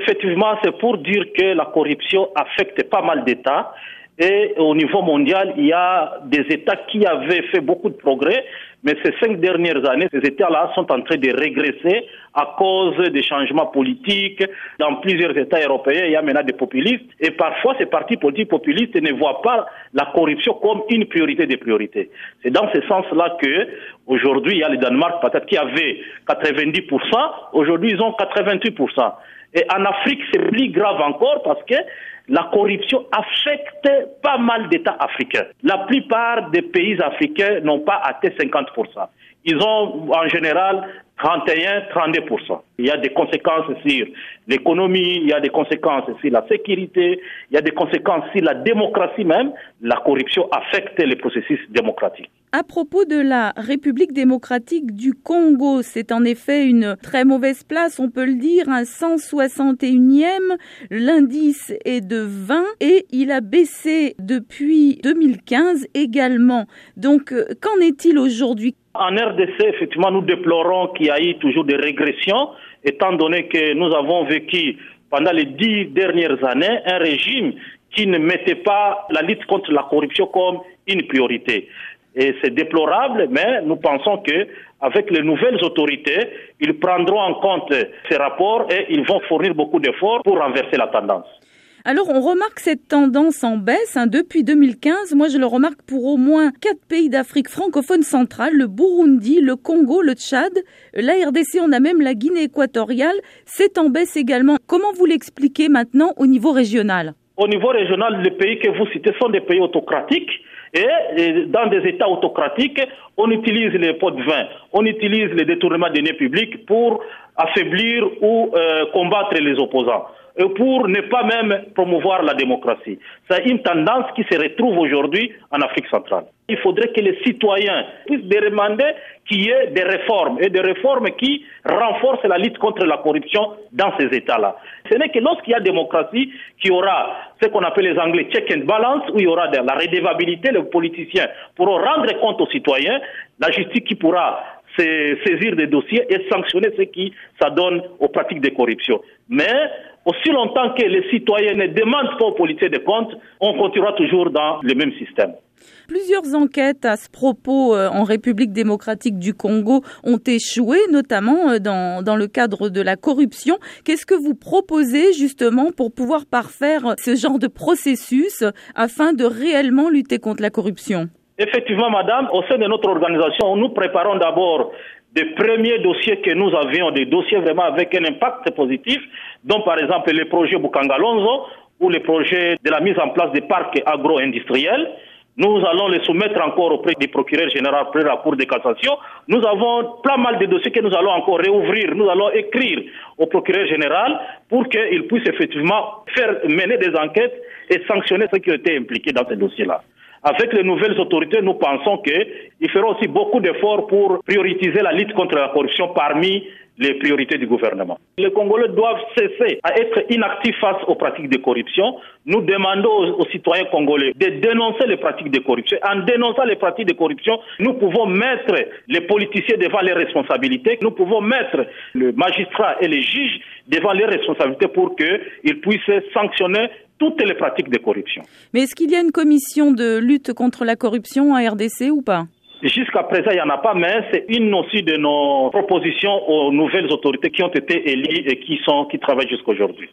Effectivement, c'est pour dire que la corruption affecte pas mal d'États et au niveau mondial, il y a des États qui avaient fait beaucoup de progrès, mais ces cinq dernières années, ces États-là sont en train de régresser à cause des changements politiques. Dans plusieurs États européens, il y a maintenant des populistes. Et parfois, ces partis politiques populistes ne voient pas la corruption comme une priorité des priorités. C'est dans ce sens-là que, aujourd'hui, il y a le Danemark, peut-être, qui avait 90%. Aujourd'hui, ils ont 88%. Et en Afrique, c'est plus grave encore parce que la corruption affecte pas mal d'États africains. La plupart des pays africains n'ont pas atteint 50%. Ils ont en général 31-32%. Il y a des conséquences sur l'économie, il y a des conséquences sur la sécurité, il y a des conséquences sur la démocratie même. La corruption affecte les processus démocratiques. À propos de la République démocratique du Congo, c'est en effet une très mauvaise place, on peut le dire, un 161e, l'indice est de 20 et il a baissé depuis 2015 également. Donc qu'en est-il aujourd'hui? En RDC, effectivement, nous déplorons qu'il y ait toujours des régressions, étant donné que nous avons vécu pendant les dix dernières années un régime qui ne mettait pas la lutte contre la corruption comme une priorité. Et c'est déplorable, mais nous pensons que avec les nouvelles autorités, ils prendront en compte ces rapports et ils vont fournir beaucoup d'efforts pour renverser la tendance. Alors on remarque cette tendance en baisse hein, depuis 2015. Moi je le remarque pour au moins quatre pays d'Afrique francophone centrale, le Burundi, le Congo, le Tchad, la RDC, on a même la Guinée équatoriale. C'est en baisse également. Comment vous l'expliquez maintenant au niveau régional? Au niveau régional, les pays que vous citez sont des pays autocratiques. Et dans des États autocratiques, on utilise les pots de vin, on utilise les détournements des deniers publics pour affaiblir ou euh, combattre les opposants pour ne pas même promouvoir la démocratie. C'est une tendance qui se retrouve aujourd'hui en Afrique centrale. Il faudrait que les citoyens puissent demander qu'il y ait des réformes et des réformes qui renforcent la lutte contre la corruption dans ces États-là. Ce n'est que lorsqu'il y a démocratie qu'il y aura ce qu'on appelle les Anglais check and balance, où il y aura la redévabilité, les politiciens pourront rendre compte aux citoyens, la justice qui pourra saisir des dossiers et sanctionner ce qui s'adonne aux pratiques de corruption. Mais aussi longtemps que les citoyens ne demandent pas aux policiers de comptes, on continuera toujours dans le même système. Plusieurs enquêtes à ce propos euh, en République démocratique du Congo ont échoué, notamment euh, dans, dans le cadre de la corruption. Qu'est-ce que vous proposez justement pour pouvoir parfaire ce genre de processus afin de réellement lutter contre la corruption? Effectivement, madame, au sein de notre organisation, nous préparons d'abord des premiers dossiers que nous avions, des dossiers vraiment avec un impact positif, dont par exemple les projets Bukangalonzo ou les projets de la mise en place des parcs agro-industriels. Nous allons les soumettre encore auprès du procureur général près de la Cour de cassation. Nous avons pas mal de dossiers que nous allons encore réouvrir. Nous allons écrire au procureur général pour qu'il puisse effectivement faire mener des enquêtes et sanctionner ceux qui ont été impliqués dans ces dossiers-là. Avec les nouvelles autorités, nous pensons qu'ils feront aussi beaucoup d'efforts pour prioriser la lutte contre la corruption parmi les priorités du gouvernement. Les Congolais doivent cesser à être inactifs face aux pratiques de corruption. Nous demandons aux, citoyens congolais de dénoncer les pratiques de corruption. En dénonçant les pratiques de corruption, nous pouvons mettre les politiciens devant les responsabilités. Nous pouvons mettre le magistrat et les juges devant les responsabilités pour qu'ils puissent sanctionner toutes les pratiques de corruption. Mais est-ce qu'il y a une commission de lutte contre la corruption à RDC ou pas? Jusqu'à présent, il n'y en a pas, mais c'est une aussi de nos propositions aux nouvelles autorités qui ont été élues et qui sont qui travaillent jusqu'à aujourd'hui.